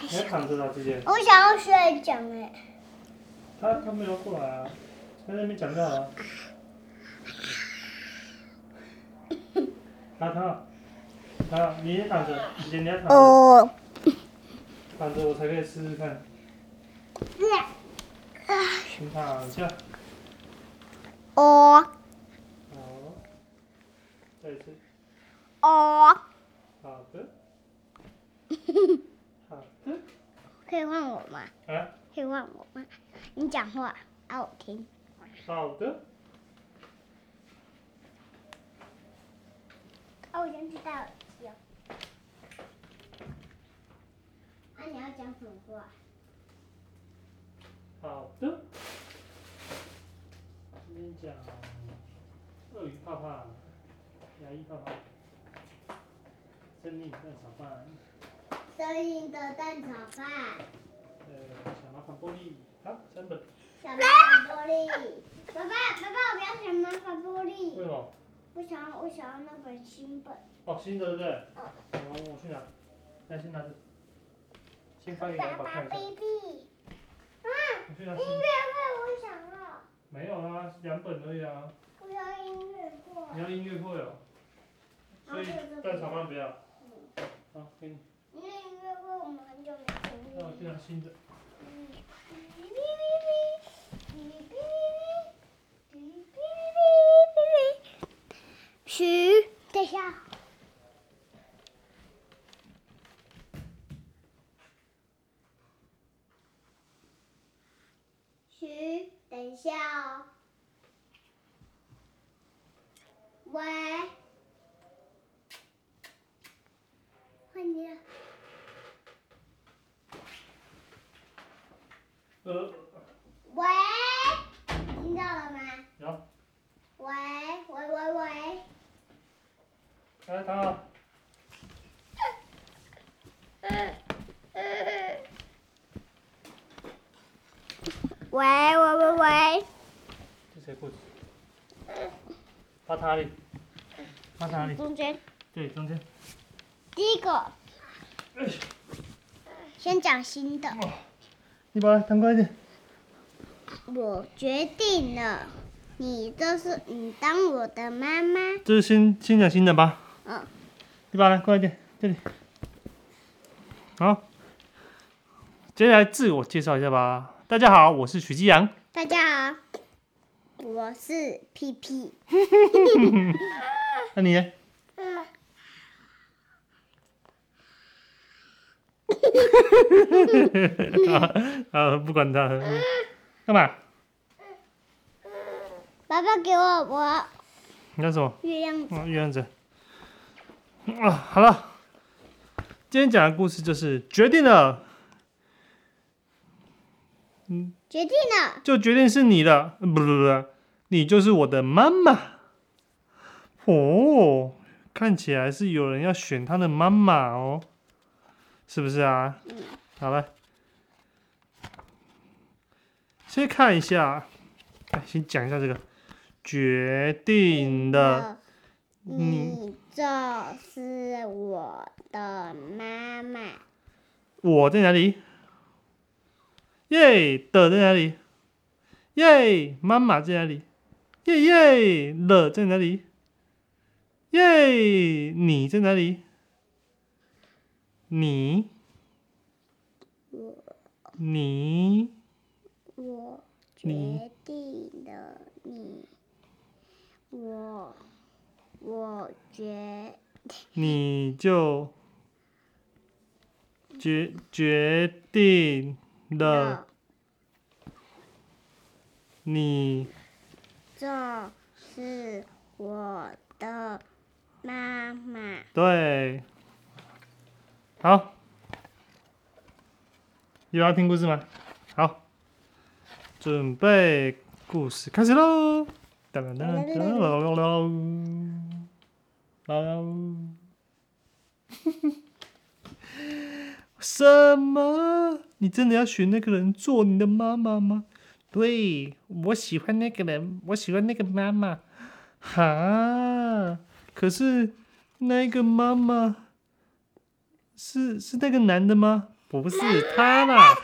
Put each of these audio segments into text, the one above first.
你要躺着啦，姐姐。我想要睡觉哎，他他没有过来啊，他在那边讲就好了。他他他，你也躺着，姐姐你要躺着，哦，躺着我才可以试试看。先躺下，哦。好，再一次，哦，好的，可以换我吗？啊，可以换我吗？你讲话啊，我听。好的，啊，我先去戴耳机哦。啊，你要讲什么话？好的。今天讲鳄鱼怕怕，牙医怕怕，生命在炒饭。声音的蛋炒饭，呃，小麻烦玻璃，好，三本。小麻烦玻璃。爸爸，爸爸，我不要小麻烦玻为，什么？我想要，我想要那本新本。哦，新的对不对？嗯哦，我去拿，来先拿着，先翻一个爸爸来看一下。，baby。啊，音乐，会我想要，没有啊，两本而已啊。我要音乐会。你要音乐会哦，所以蛋炒饭不要。好，给你，因为音乐会我们很久没徐。等一下。嘘，等一下哦。喂，换你了。呃，喂，听到了吗？有，喂喂喂喂，来，躺好。喂喂喂喂，这谁裤子？趴哪里？趴哪里？中间对，中间。第一个哎，先讲新的，你把它弹快一点。我决定了，你就是你当我的妈妈，这是先先讲新的吧。嗯，你把它快一点，这里。好，接下来自我介绍一下吧。大家好，我是许继阳。大家好，我是屁屁，那你呢？啊，不管他，干嘛？爸爸给我我你干什么？月亮嗯，月亮子。啊，好了，今天讲的故事就是决定了，嗯决定了，就决定是你的，呃不不不，你就是我的妈妈。哦，看起来是有人要选他的妈妈哦，是不是啊？好了，先看一下，哎，先讲一下这个决定了。你就是我的妈妈，我在哪里？耶的在哪里？耶，妈妈在哪里？耶耶了在哪里？耶，你在哪里？你，你，我决定了你，我我决你就决决定了了你。这是我的妈妈。对，好，有要听故事吗？好，准备故事开始喽！当当当当当当当什么？你真的要选那个人做你的妈妈吗？对，我喜欢那个人，我喜欢那个妈妈。哈，可是那个妈妈是是那个男的吗？不是他啦。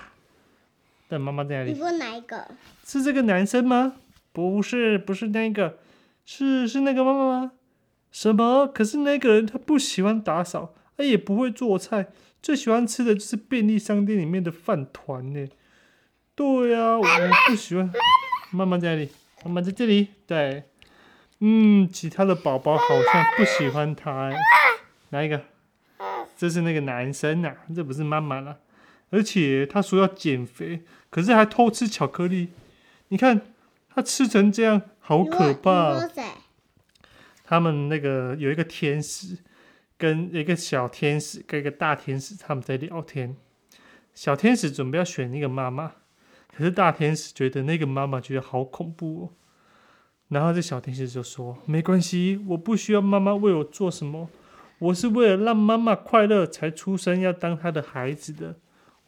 但妈妈在哪里？你说哪一个？是这个男生吗？不是，不是那个，是是那个妈妈吗？什么？可是那个人他不喜欢打扫，他也不会做菜，最喜欢吃的就是便利商店里面的饭团呢。对呀、我不喜欢。妈妈在哪里？妈妈在这里。对，嗯，其他的宝宝好像不喜欢他欸。哪一个？这是那个男生呐、这不是妈妈啦。而且他说要减肥，可是还偷吃巧克力。你看他吃成这样，好可怕、他们那个有一个天使，跟一个小天使，跟一个大天使，他们在聊天。小天使准备要选一个妈妈，可是大天使觉得那个妈妈觉得好恐怖哦。然后这小天使就说：“没关系，我不需要妈妈为我做什么，我是为了让妈妈快乐才出生，要当她的孩子的。”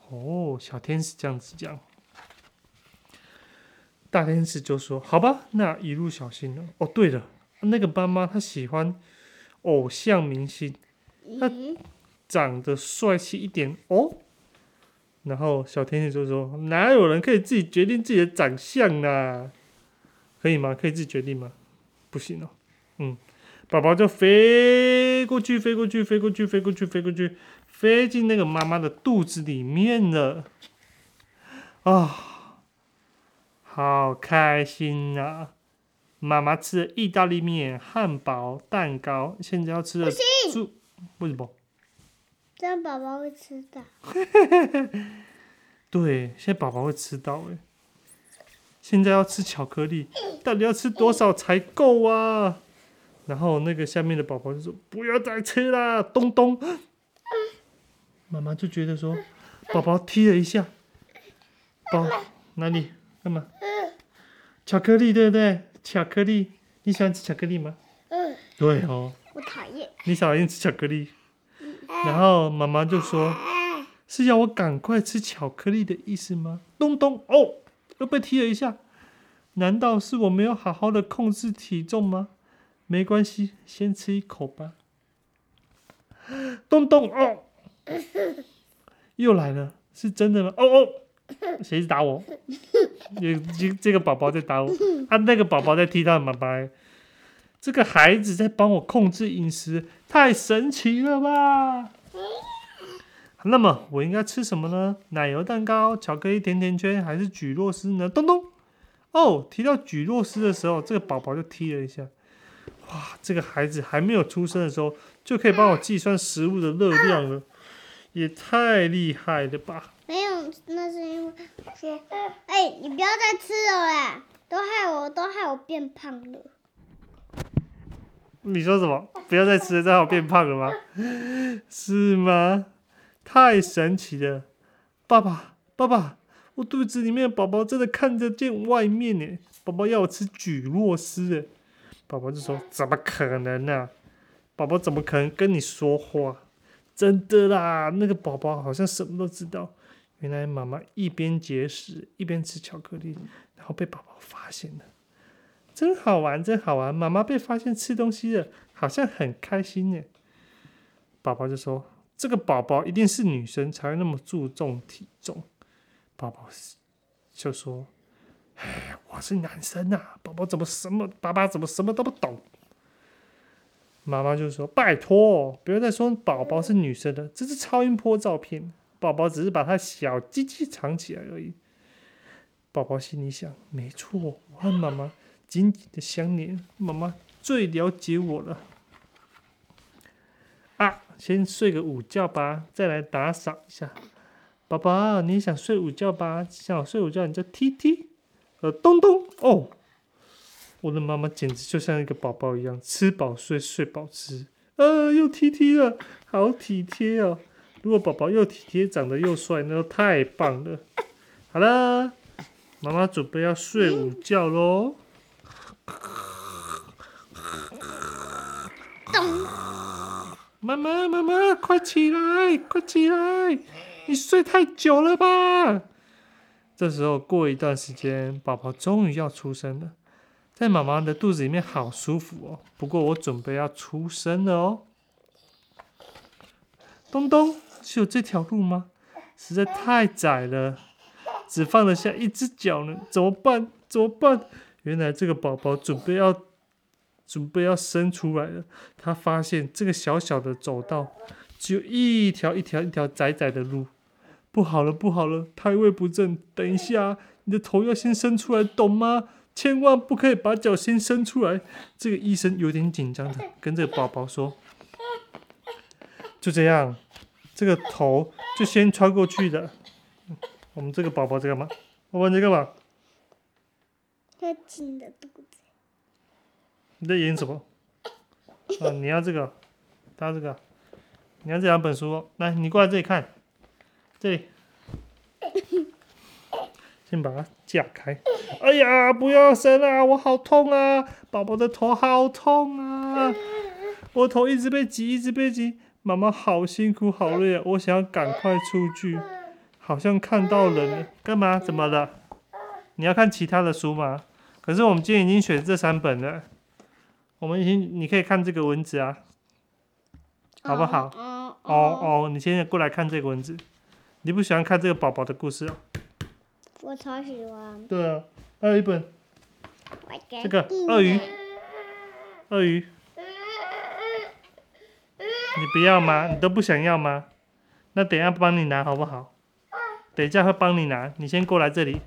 哦，小天使这样子讲。大天使就说：“好吧，那一路小心了。”哦，对了，那个妈妈她喜欢偶像明星，那嗯，长得帅气一点哦。然后小天使就说：“哪有人可以自己决定自己的长相呢？可以吗？可以自己决定吗？不行哦。嗯，宝宝就飞过去，飞过去，飞过去，飞过去，飞过去，飞进那个妈妈的肚子里面了。啊，好开心啊、妈妈吃了意大利面、汉堡、蛋糕，现在要吃的猪，为什么？这样宝宝会吃到。对，现在宝宝会吃到哎。现在要吃巧克力，到底要吃多少才够啊？然后那个下面的宝宝就说：“不要再吃啦，东东。”妈妈就觉得说，宝宝踢了一下，宝哪里干嘛？巧克力对不对？巧克力，你喜欢吃巧克力吗？嗯，对哦，我讨厌。你讨厌吃巧克力。然后妈妈就说：“是要我赶快吃巧克力的意思吗？”东东哦，又被踢了一下。难道是我没有好好的控制体重吗？没关系，先吃一口吧。东东哦，又来了，是真的吗？哦哦，谁打我？有这这个宝宝在打我，啊，那个宝宝在踢他的妈妈。这个孩子在帮我控制饮食，太神奇了吧！那么我应该吃什么呢？奶油蛋糕、巧克力甜甜圈，还是蒟蒻丝呢？东东，哦，提到蒟蒻丝的时候，这个宝宝就踢了一下。哇，这个孩子还没有出生的时候，就可以帮我计算食物的热量了，也太厉害了吧！没有，那是因为说，哎、你不要再吃了啦，都害我，都害我变胖了。你说什么？不要再吃了，这样我变胖了吗？是吗？太神奇了！爸爸，爸爸，我肚子里面的宝宝真的看得见外面呢。宝宝要我吃蒟蒻丝诶。宝宝就说：“怎么可能呢、宝宝怎么可能跟你说话？真的啦，那个宝宝好像什么都知道。原来妈妈一边节食一边吃巧克力，然后被宝宝发现了。真好玩，真好玩！妈妈被发现吃东西了，好像很开心呢。宝宝就说：“这个宝宝一定是女生才会那么注重体重。”宝宝就说：“哎，我是男生啊，宝宝怎么什么，爸爸怎么什么都不懂？”妈妈就说：“拜托，不要再说宝宝是女生的，这是超音波照片，宝宝只是把他小鸡鸡藏起来而已。”宝宝心里想：“没错，我和妈妈。”紧紧的相连，妈妈最了解我了。啊，先睡个午觉吧，再来打扫一下。宝宝，你想睡午觉吧？想睡午觉你就踢踢，呃，咚咚哦。我的妈妈简直就像一个宝宝一样，吃饱睡，睡饱吃。呃，又踢踢了，好体贴哦。如果宝宝又体贴，长得又帅，那就太棒了。好了，妈妈准备要睡午觉喽。妈妈，妈妈，快起来，快起来！你睡太久了吧？这时候过一段时间，宝宝终于要出生了，在妈妈的肚子里面好舒服哦。不过我准备要出生了哦。东东，是有这条路吗？实在太窄了，只放得下一只脚呢，怎么办？怎么办？原来这个宝宝准备要准备要生出来了，他发现这个小小的走道只有一条一条一条窄窄的路，不好了不好了，胎位不正，等一下你的头要先伸出来，懂吗？千万不可以把脚先伸出来。这个医生有点紧张的 跟这个宝宝说：“就这样，这个头就先穿过去的。我们这个宝宝在干嘛？宝宝你在干嘛？他紧的肚子。你在演什么？啊，你要这个，他这个，你要这两本书哦。来，你过来这里看，这里，先把它架开。哎呀，不要生啊！我好痛啊！宝宝的头好痛啊！我头一直被挤，一直被挤，妈妈好辛苦，好累啊！我想要赶快出去，好像看到人了。干嘛？怎么了？你要看其他的书吗？可是我们今天已经选这三本了，我们已经你可以看这个文字啊，好不好？哦哦哦，你现在过来看这个文字，你不喜欢看这个宝宝的故事啊？我超喜欢。对啊，还有一本这这个鳄鱼，鳄鱼，你不要吗？你都不想要吗？那等一下帮你拿好不好？等一下会帮你拿，你先过来这里，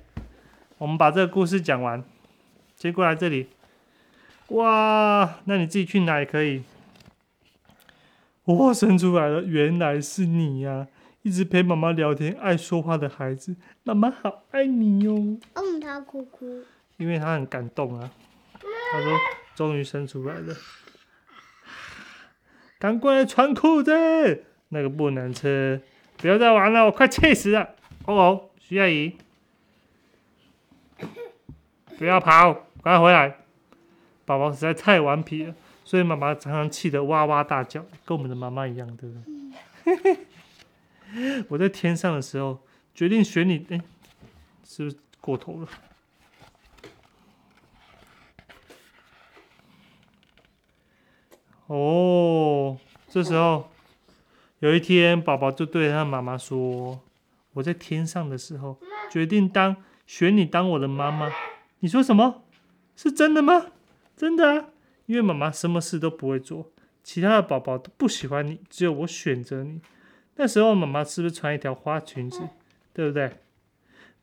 我们把这个故事讲完，先过来这里。哇，那你自己去拿也可以。哇，生出来了，原来是你呀、一直陪妈妈聊天、爱说话的孩子，妈妈好爱你哟、嗯，他哭哭。因为他很感动啊。他说：“终于生出来了，赶快来穿裤子，那个不能吃，不要再玩了，我快气死了。”哦哦，徐阿姨，不要跑，赶快回来。宝宝实在太顽皮了，所以妈妈常常气得哇哇大叫，跟我们的妈妈一样，对不对？我在天上的时候决定选你，哎、是不是过头了？哦，这时候有一天，宝宝就对他妈妈说：“我在天上的时候，决定当选你当我的妈妈。”你说什么？是真的吗？真的啊！因为妈妈什么事都不会做，其他的宝宝都不喜欢你，只有我选择你。那时候妈妈是不是穿一条花裙子？对不对？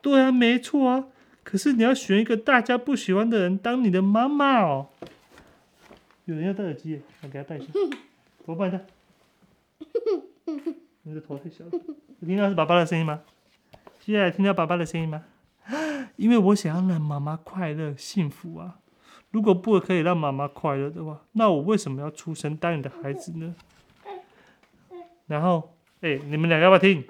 对啊，没错啊。可是你要选一个大家不喜欢的人当你的妈妈哦。有人要戴耳机，我给他戴一下。我帮你戴。你的头太小了。你听到是爸爸的声音吗？接下来听到爸爸的声音吗？因为我想要让妈妈快乐幸福啊。如果不可以让妈妈快乐的话，那我为什么要出生当你的孩子呢？然后，哎、你们两个要不要听？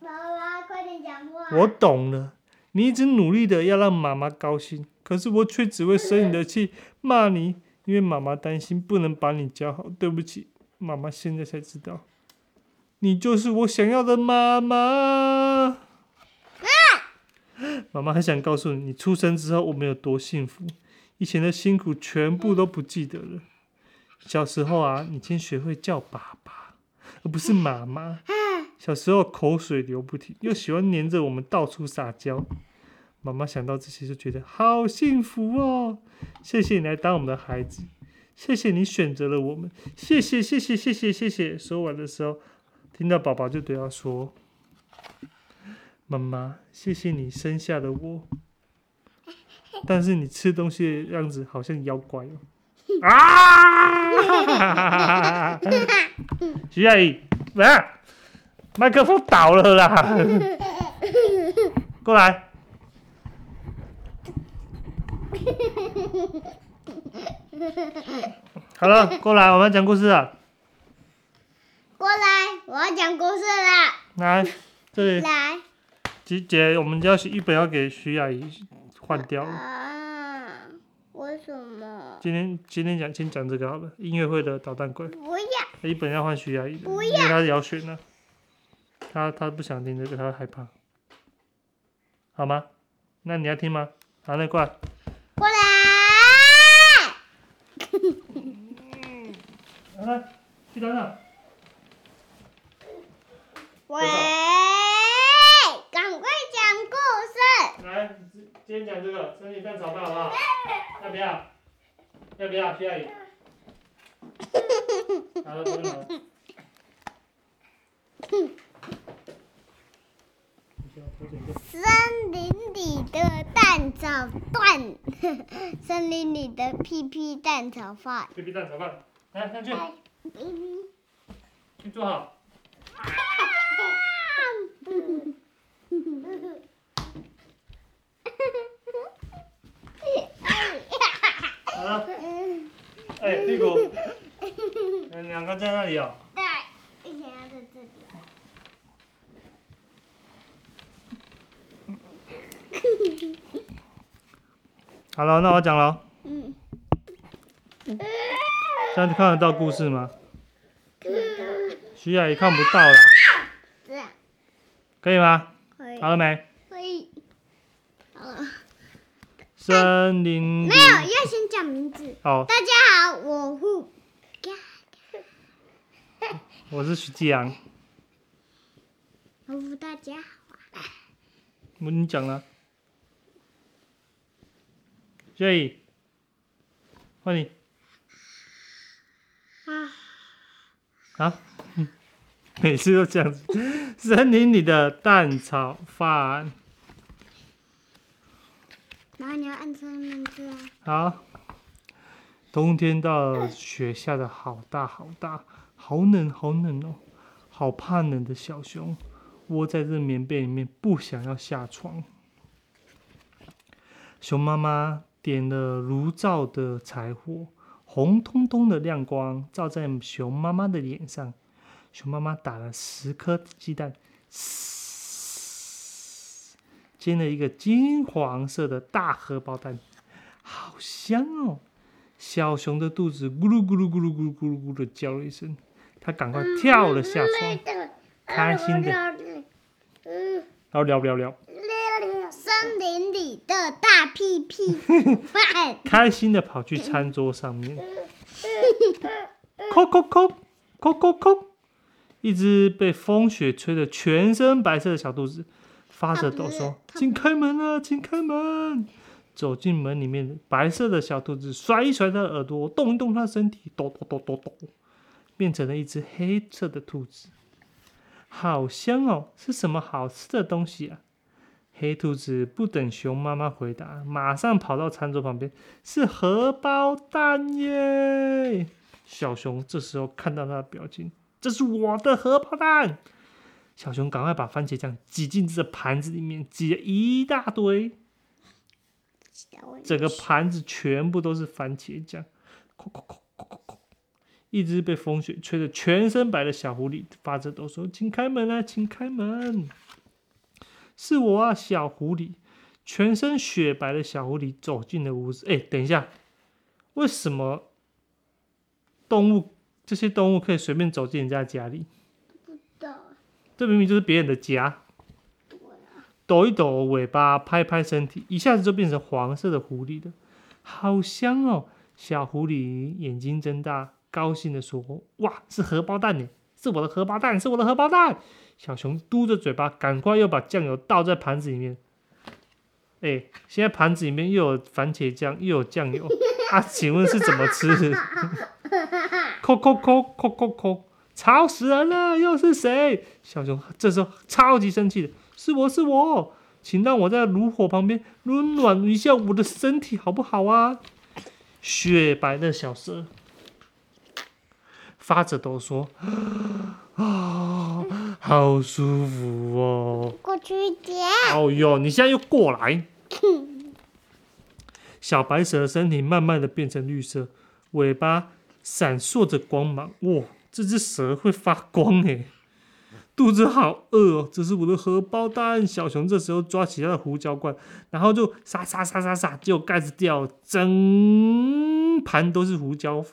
妈妈，快点讲话。我懂了，你一直努力的要让妈妈高兴，可是我却只会生你的气，骂你，因为妈妈担心不能把你教好。对不起，妈妈现在才知道，你就是我想要的妈妈。妈妈很想告诉你，你出生之后我们有多幸福，以前的辛苦全部都不记得了。小时候啊，你先学会叫爸爸，而不是妈妈。小时候口水流不停，又喜欢黏着我们到处撒娇。妈妈想到这些就觉得好幸福哦！谢谢你来当我们的孩子，谢谢你选择了我们，谢谢谢谢谢谢谢谢。说完的时候，听到宝宝就对他说：“妈妈，谢谢你生下了我，但是你吃东西的样子好像妖怪哦。”啊！徐阿姨，啊，麦克风倒了啦！过来。好了，过来，我们要讲故事了。过来，我要讲故事啦。来，这里来。姐姐，我们要一本要给徐阿姨换掉了。啊？为什么？今天今天讲先讲这个好了，音乐会的捣蛋鬼，不要。一本要换徐阿姨的，不因为她要选呢。他他不想听这个，他害怕，好吗？那你要听吗？好，那过来。过来。好了，去等等。喂，赶快讲故事。来，今天讲这个生理蛋炒饭好不好？要不要？要不要？徐阿姨。好了，不用了。森林里的蛋炒饭，森林里的屁屁蛋炒饭。屁屁蛋炒饭，来上。去坐好。好了，哎，屁股，嗯，两个在那里哦。对，一起要在这里。好了，那我讲了。嗯。这样看得到故事吗？徐雅也看不到了，可以吗？可以好。了没？可以。好了。森林里没有，要先讲名字。好，大家好，我呼。我是徐继阳。我呼大家好。我你讲了。徐姨，换你。啊。啊，嗯 每次都这样子。森林里的蛋炒饭。然后你要按这个名字啊。好，冬天到了，雪下的好大好大，好冷好冷哦，好怕冷的小熊窝在这棉被里面，不想要下床。熊妈妈点了炉灶的柴火，红彤彤的亮光照在熊妈妈的脸上。熊妈妈打了十颗鸡蛋，煎了一个金黄色的大荷包蛋，好香哦！小熊的肚子咕噜咕噜咕噜咕噜咕噜咕噜的叫了一声，它赶快跳了下床，开心的，然后聊聊聊，森林里的大屁屁。开心的跑去餐桌上面，叩叩叩叩叩叩，一只被风雪吹得全身白色的小肚子发着抖说：“请开门啊，请开门！”走进门里面，白色的小兔子甩一甩它的耳朵，动一动它的身体，抖抖抖抖抖，变成了一只黑色的兔子。好香哦，是什么好吃的东西啊？黑兔子不等熊妈妈回答，马上跑到餐桌旁边，是荷包蛋耶！小熊这时候看到它的表情，这是我的荷包蛋。小熊赶快把番茄酱挤进这盘子里面，挤了一大堆。整个盘子全部都是番茄酱。一只被风雪吹得全身白的小狐狸发着抖说：“请开门啊，请开门！”是我啊，小狐狸。全身雪白的小狐狸走进了屋子。哎，等一下，为什么动物这些动物可以随便走进人家家里？不知道。这明明就是别人的家。抖一抖尾巴，拍拍身体，一下子就变成黄色的狐狸了，好香哦！小狐狸眼睛睁大，高兴的说：“哇，是荷包蛋呢！是我的荷包蛋，是我的荷包蛋！”小熊嘟着嘴巴，赶快又把酱油倒在盘子里面。哎，现在盘子里面又有番茄酱，又有酱油，啊，请问是怎么吃？扣扣扣扣扣扣，吵死人了！又是谁？小熊这时候超级生气的。是我是我，请让我在炉火旁边温暖一下我的身体，好不好啊？雪白的小蛇发着抖说：“ 啊，好舒服哦！”过去一点。哦哟，你现在又过来。小白蛇的身体慢慢的变成绿色，尾巴闪烁着光芒。哇，这只蛇会发光哎！肚子好饿哦，这是我的荷包蛋。小熊这时候抓起它的胡椒罐，然后就撒撒撒撒撒，结果盖子掉，整盘都是胡椒。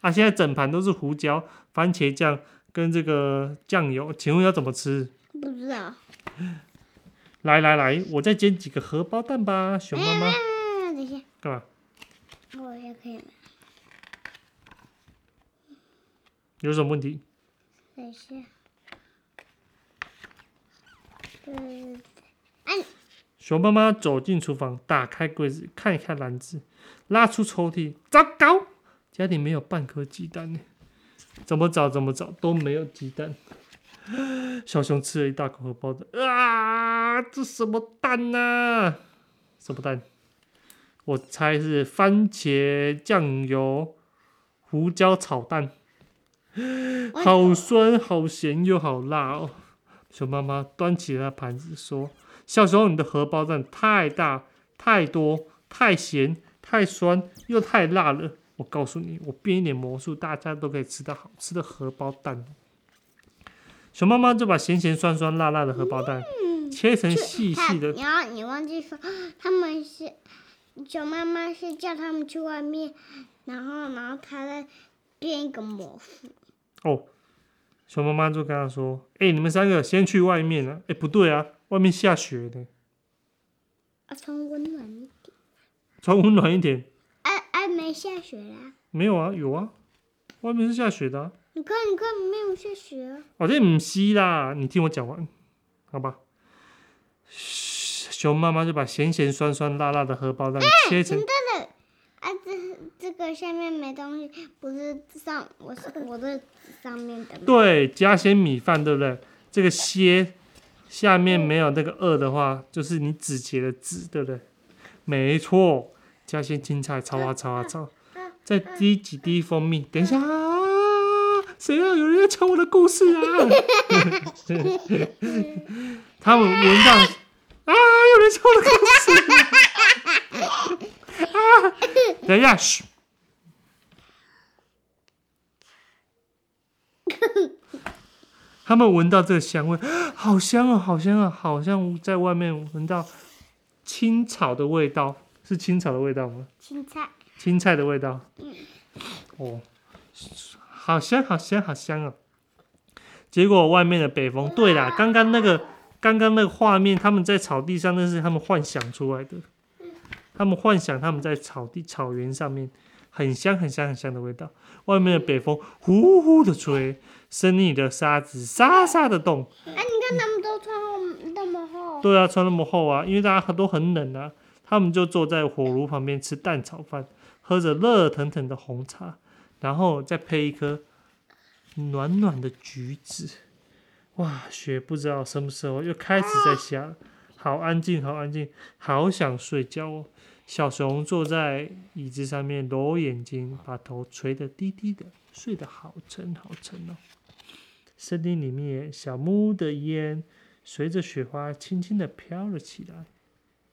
啊，现在整盘都是胡椒、番茄酱跟这个酱油，请问要怎么吃？不知道。来来来，我再煎几个荷包蛋吧，熊妈妈。等一下。干嘛？我也可以了。有什么问题？等一下。对对对，熊妈妈走进厨房，打开柜子，看一看篮子，拉出抽屉。糟糕，家里没有半颗鸡蛋呢！怎么找怎么找都没有鸡蛋。小熊吃了一大口荷包蛋，啊，这什么蛋呐、什么蛋？我猜是番茄酱油胡椒炒蛋，好酸、好咸又好辣哦。熊妈妈端起了盘子说：“小时候，你的荷包蛋太大、太多、太咸、太酸又太辣了。我告诉你，我变一点魔术，大家都可以吃到好吃的荷包蛋。”熊妈妈就把咸咸酸酸辣辣的荷包蛋切成细细的，然后你忘记说，他们是熊妈妈是叫他们去外面，然后然后他再变一个魔术。哦，熊妈妈就跟他说：“哎、你们三个先去外面啊！哎、不对啊，外面下雪的，啊，穿温暖一点。穿温暖一点。哎哎，没下雪啦！没有啊，有啊，外面是下雪的、啊。你看，你看，没有下雪啊。哦，这不是啦，你听我讲完，好吧？熊妈妈就把咸咸酸酸辣辣的荷包蛋切成，啊，这这个下面没东西，不是上我是我的上面的。对，加些米饭，对不对？这个些下面没有那个二的话，就是你指节的指，对不对？没错，加些青菜，炒啊炒啊炒，再滴几滴蜂蜜。等一下啊，谁啊？有人要抢我的故事啊！他们闻到啊，有人抢我的故事！等一下，嘘。他们闻到这个香味，好香啊，好香啊，好像在外面闻到青草的味道，是青草的味道吗？青菜，青菜的味道。哦，好香，好香，好香啊！结果外面的北风，对啦，刚刚那个，刚刚那个画面，他们在草地上，那是他们幻想出来的。他们幻想他们在草地、草原上面，很香、很香、很香的味道。外面的北风呼呼的吹，森林里的沙子沙沙的动。哎、你看他们都穿那么厚，对啊，穿那么厚啊，因为大家都很冷啊。他们就坐在火炉旁边吃蛋炒饭，喝着热腾腾的红茶，然后再配一颗暖暖的橘子。哇，雪不知道什么时候又开始在下了，好安静，好安静，好想睡觉哦。小熊坐在椅子上面揉眼睛，把头垂得低低的，睡得好沉好沉哦。森林里面，小木屋的烟随着雪花轻轻地飘了起来。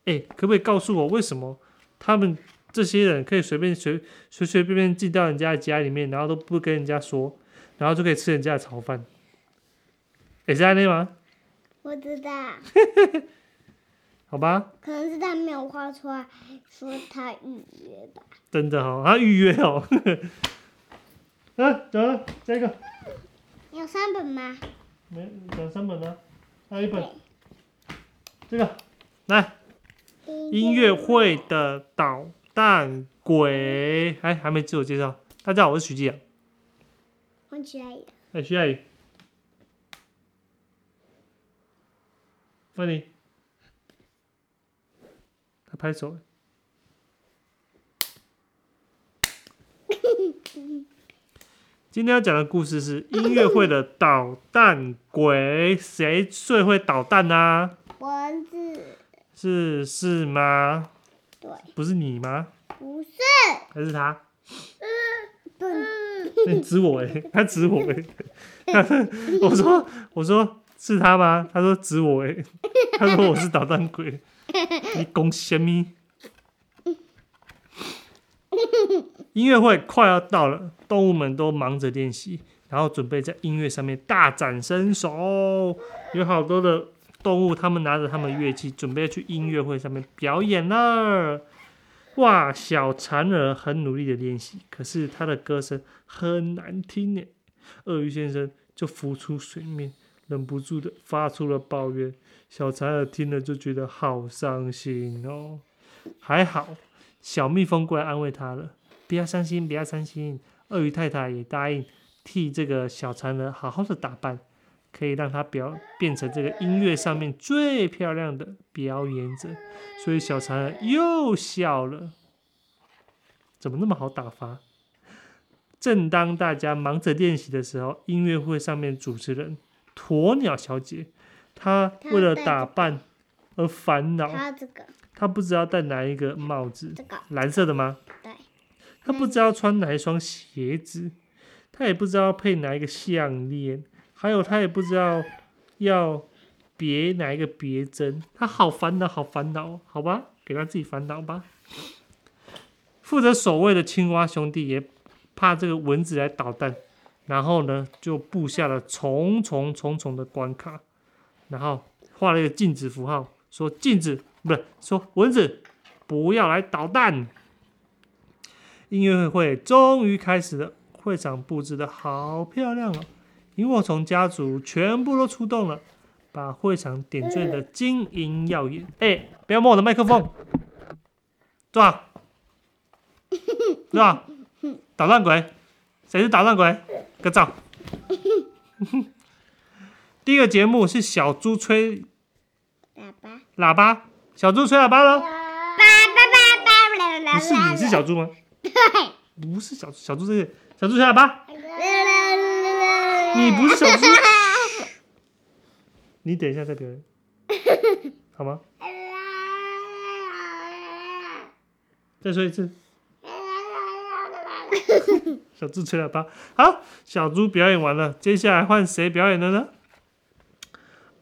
哎，可不可以告诉我，为什么他们这些人可以随便随随随便便进到人家的家里面，然后都不跟人家说，然后就可以吃人家的炒饭？也是这样吗？我知道，好吧，可能是他没有画出来，说他预约吧。真的哦，他预约哦。啊，走了，这个你有三本吗？没讲三本呢，还有一本，这个来。音乐会的捣蛋鬼，哎，还没自我介绍。大家好，我是徐继阳。我起来了。哎，徐阿姨，欢迎。他拍手。今天要讲的故事是音乐会的捣蛋鬼，谁最会捣蛋呢、蚊子，是是吗？对，不是你吗？不是，还是他？笨，你指我哎、他指我 哎、我说我说是他吗？他说指我哎、他说我是捣蛋鬼，你讲什么？音乐会快要到了，动物们都忙着练习，然后准备在音乐上面大展身手。有好多的动物，他们拿着他们乐器，准备去音乐会上面表演了。哇，小蝉儿很努力的练习，可是他的歌声很难听呢。鳄鱼先生就浮出水面，忍不住的发出了抱怨。小蚕儿听了就觉得好伤心哦。还好，小蜜蜂过来安慰他了，不要伤心，不要伤心。鳄鱼太太也答应替这个小蚕儿好好的打扮。可以让他表变成这个音乐上面最漂亮的表演者。所以小蚕儿又笑了。怎么那么好打发？正当大家忙着练习的时候，音乐会上面主持人鸵鸟小姐，她为了打扮而烦恼。他这个，他不知道戴哪一个帽子，这个，蓝色的吗？对，他不知道穿哪一双鞋子，他也不知道配哪一个项链，还有他也不知道要别哪一个别针，他好烦恼，好烦恼哦，好吧，给他自己烦恼吧。负责守卫的青蛙兄弟也怕这个蚊子来捣蛋，然后呢就布下了重重重重的关卡，然后画了一个禁止符号，说禁止不是说蚊子不要来捣蛋。音乐会终于开始了，会场布置的好漂亮哦！萤火虫家族全部都出动了，把会场点缀的晶莹耀眼。哎、不要摸我的麦克风，坐好，坐好，捣蛋鬼，谁是捣蛋鬼？个照。第一个节目是小猪吹喇叭，喇叭，小猪吹喇叭喽。不是你是小猪吗？对，不是小猪，小猪这个小猪吹喇叭，你不是小猪。你等一下再表演，好吗？再说一次，小猪吹喇叭。好，小猪表演完了，接下来换谁表演的呢？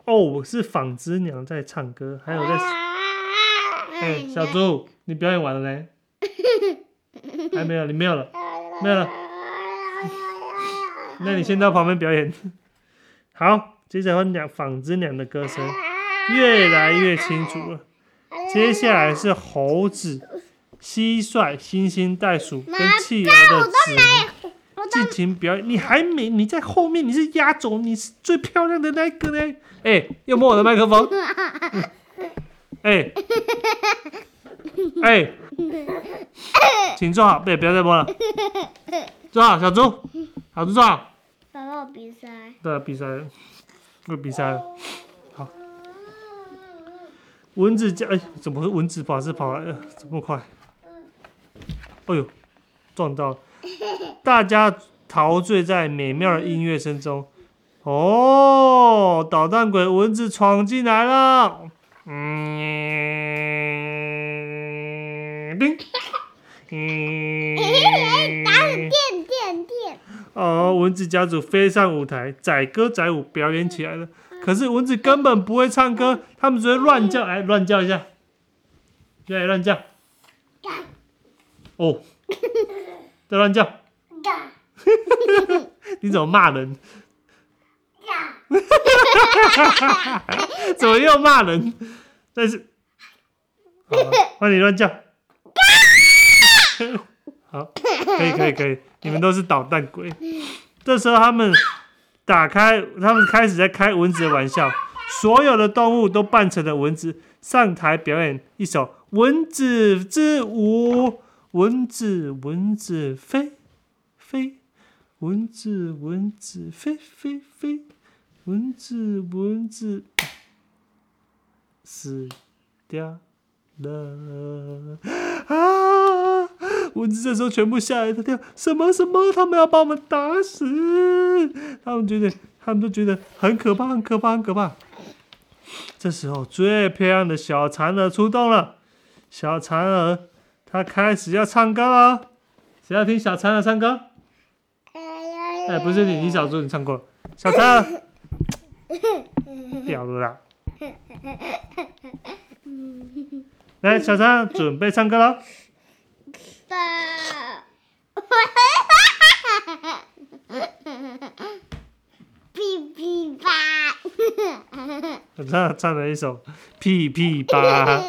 哦，是纺织娘在唱歌，还有在……哎、小猪，你表演完了嘞？还没有，你没有了，没有了。那你先到旁边表演。好，接着换两纺织娘的歌声越来越清楚了。接下来是猴子、蟋蟀、猩猩、袋鼠跟企鹅的指我尽情表演。你还没，你在后面，你是压轴，你是最漂亮的那个呢。哎、又摸我的麦克风。哎、哎、请坐好，别不要再摸了。坐好，小猪，小猪坐好。爸爸，我比赛。对，比赛了，又比赛了。好，蚊子家，哎，怎么会蚊子跑是跑来了这么快？哎呦，撞到了！大家陶醉在美妙的音乐声中。哦，捣蛋鬼蚊子闯进来了。嗯，叮，嗯，电电电！哦，蚊子家族飞上舞台，载歌载舞表演起来了。可是蚊子根本不会唱歌，他们只会乱叫，哎乱叫一下，来乱叫。哦，在乱叫，你怎么骂人？怎么又骂人？但是，好，换你乱叫。好，可以可以可以，你们都是捣蛋鬼。这时候他们打开，他们开始在开蚊子的玩笑，所有的动物都扮成了蚊子，上台表演一首蚊子之舞。蚊子蚊子飞飞，蚊子蚊子飞飞飞，蚊子蚊子死掉了。啊！蚊子这时候全部吓了。一大跳，什么什么？他们要把我们打死！他们觉得，他们都觉得很可怕，很可怕，很可怕。这时候，最漂亮的小蚕儿出动了。小蚕儿，它开始要唱歌了。谁要听小仓的唱歌？哎，不是你，你小猪你唱过了。小蚕儿，掉了啦。来，小蚕儿准备唱歌了。爸。哔哔吧。小蚕儿唱了一首《屁屁吧》。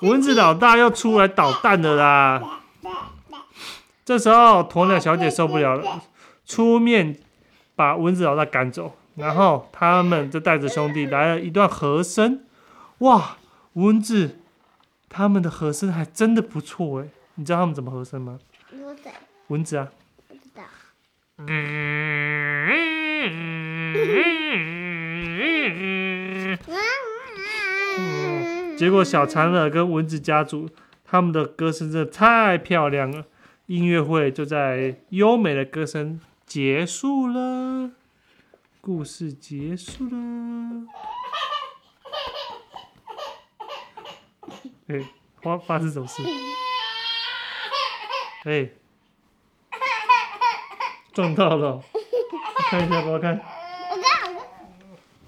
蚊子老大要出来捣蛋的啦！这时候鸵鸟小姐受不了了，出面把蚊子老大赶走，然后他们就带着兄弟来了一段和声。哇，蚊子他们的和声还真的不错哎！你知道他们怎么和声吗？蚊子。蚊子啊。不知道。结果小蚕儿跟蚊子家族他们的歌声真的太漂亮了，音乐会就在优美的歌声结束了，故事结束了。哎、发发生什么事？哎、撞到了，看一下，给我看。